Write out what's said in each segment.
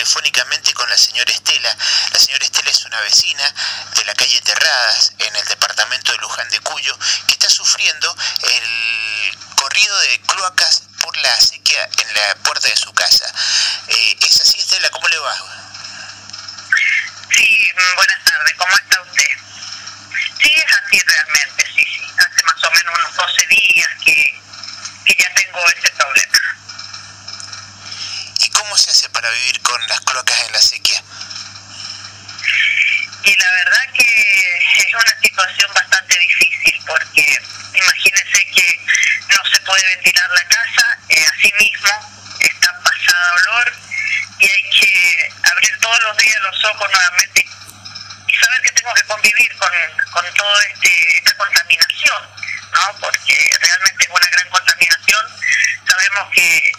telefónicamente con la señora Estela. La señora Estela es una vecina de la calle Terradas, en el departamento de Luján de Cuyo, que está sufriendo el corrido de cloacas por la sequía en la puerta de su casa. Eh, ¿Es así, Estela? ¿Cómo le va? Sí, buenas tardes. ¿Cómo está usted? Sí, es así realmente, sí, sí. Hace más o menos unos 12 días que ya tengo ese problema. ¿Y cómo se hace para vivir con las cloacas en la sequía? Y la verdad que es una situación bastante difícil porque imagínense que no se puede ventilar la casa, eh, así mismo está pasada olor y hay que abrir todos los días los ojos nuevamente y saber que tengo que convivir con, con toda este, esta contaminación, ¿no? porque realmente es una gran contaminación. Sabemos que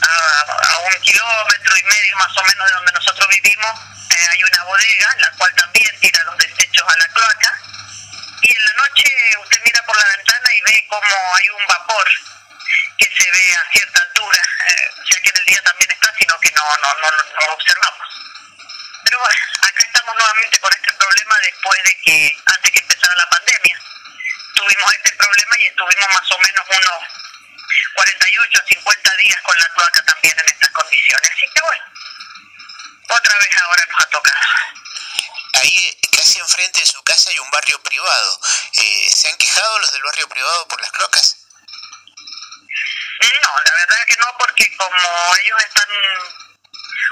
a, un kilómetro y medio más o menos de donde nosotros vivimos eh, hay una bodega, la cual también tira los desechos a la cloaca. Noche usted mira por la ventana y ve como hay un vapor que se ve a cierta altura, eh, ya que en el día también está, sino que no, no, no, no lo observamos. Pero bueno, acá estamos nuevamente con este problema después de que, antes que empezara la pandemia, tuvimos este problema y estuvimos más o menos unos 48 a 50 días con la cloaca también en estas condiciones. Así que bueno, otra vez ahora nos ha tocado. Ahí, enfrente de su casa, hay un barrio privado. Eh, ¿Se han quejado los del barrio privado por las cloacas? No, la verdad que no, porque como ellos están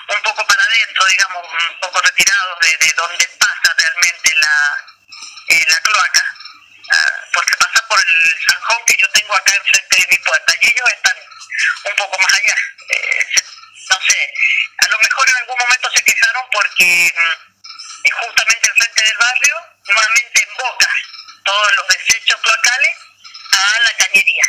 un poco para adentro, digamos, un poco retirados de, de donde pasa realmente la, eh, la cloaca, uh, porque pasa por el zanjón que yo tengo acá enfrente de mi puerta, y ellos están un poco más allá. Eh, se, no sé, a lo mejor en algún momento se quejaron porque eh, justamente enfrente del barrio nuevamente emboca todos los desechos cloacales a la cañería.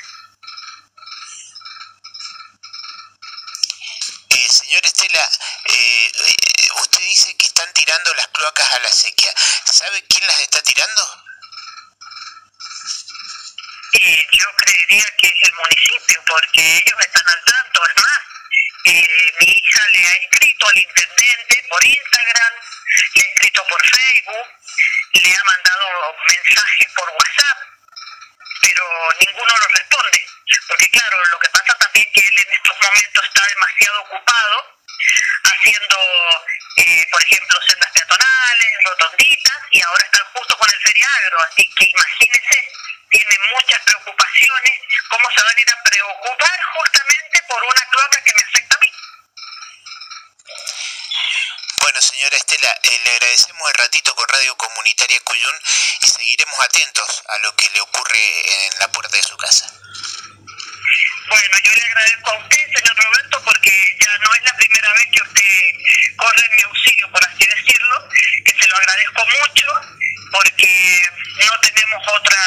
Eh, señor Estela, eh, eh, usted dice que están tirando las cloacas a la sequía. ¿Sabe quién las está tirando? Eh, yo creería que es el municipio, porque ellos están al tanto. Es más, eh, mi hija le ha escrito al intendente por Instagram, le ha escrito por Facebook, le ha mandado mensajes por WhatsApp, pero ninguno lo responde. Porque claro, lo que pasa también que él en estos momentos está demasiado ocupado haciendo, eh, por ejemplo, sendas peatonales, rotonditas, y ahora están justo con el feriagro, así que imagínense, tiene muchas preocupaciones, ¿cómo se van a ir a preocupar justamente por una cloaca que me afecta a mí? Bueno, señora Estela, eh, le agradecemos el ratito con Radio Comunitaria Cuyún y seguiremos atentos a lo que le ocurre en la puerta de su casa. Bueno, yo le agradezco a usted, señor Roberto, porque ya no es la primera vez que usted corre en mi auxilio, por así decirlo, que se lo agradezco mucho, porque no tenemos otra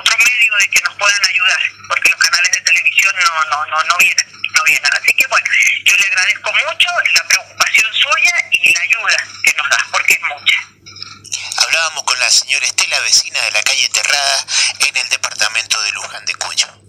otro medio de que nos puedan ayudar, porque los canales de televisión no no no no vienen, vienen. Así que bueno, yo le agradezco mucho la preocupación suya y la ayuda que nos da, porque es mucha. Hablábamos con la señora Estela, vecina de la calle Terrada, en el departamento de Luján de Cuyo.